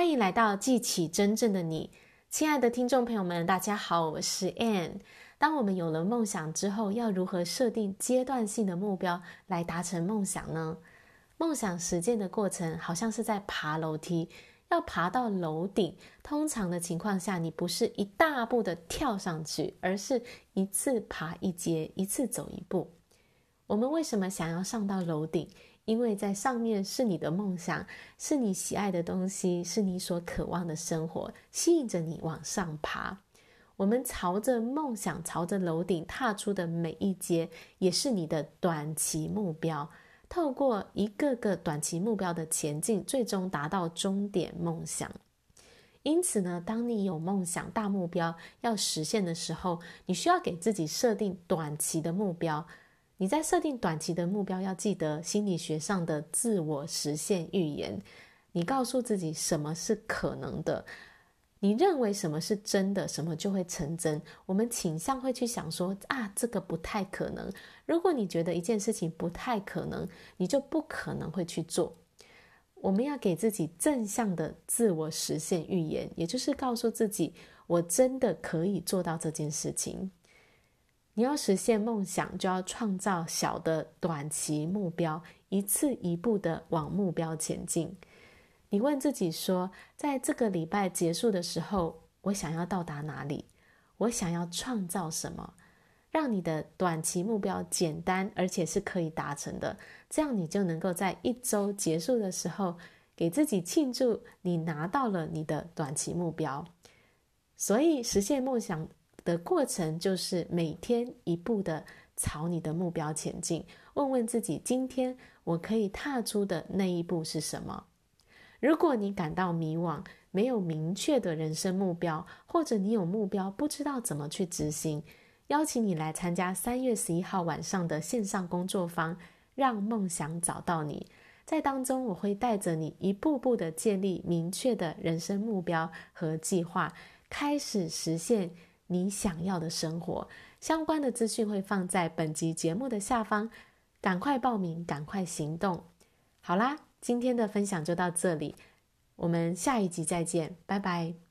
欢迎来到记起真正的你，亲爱的听众朋友们，大家好，我是 Ann。当我们有了梦想之后，要如何设定阶段性的目标来达成梦想呢？梦想实践的过程好像是在爬楼梯，要爬到楼顶。通常的情况下，你不是一大步的跳上去，而是一次爬一阶，一次走一步。我们为什么想要上到楼顶？因为在上面是你的梦想，是你喜爱的东西，是你所渴望的生活，吸引着你往上爬。我们朝着梦想，朝着楼顶踏出的每一阶，也是你的短期目标。透过一个个短期目标的前进，最终达到终点梦想。因此呢，当你有梦想、大目标要实现的时候，你需要给自己设定短期的目标。你在设定短期的目标，要记得心理学上的自我实现预言。你告诉自己什么是可能的，你认为什么是真的，什么就会成真。我们倾向会去想说啊，这个不太可能。如果你觉得一件事情不太可能，你就不可能会去做。我们要给自己正向的自我实现预言，也就是告诉自己，我真的可以做到这件事情。你要实现梦想，就要创造小的短期目标，一次一步的往目标前进。你问自己说，在这个礼拜结束的时候，我想要到达哪里？我想要创造什么？让你的短期目标简单，而且是可以达成的。这样你就能够在一周结束的时候，给自己庆祝你拿到了你的短期目标。所以，实现梦想的过程就是每天一步的朝你的目标前进。问问自己，今天我可以踏出的那一步是什么？如果你感到迷惘，没有明确的人生目标，或者你有目标不知道怎么去执行，邀请你来参加三月十一号晚上的线上工作坊，让梦想找到你。在当中，我会带着你一步步的建立明确的人生目标和计划，开始实现。你想要的生活，相关的资讯会放在本集节目的下方，赶快报名，赶快行动。好啦，今天的分享就到这里，我们下一集再见，拜拜。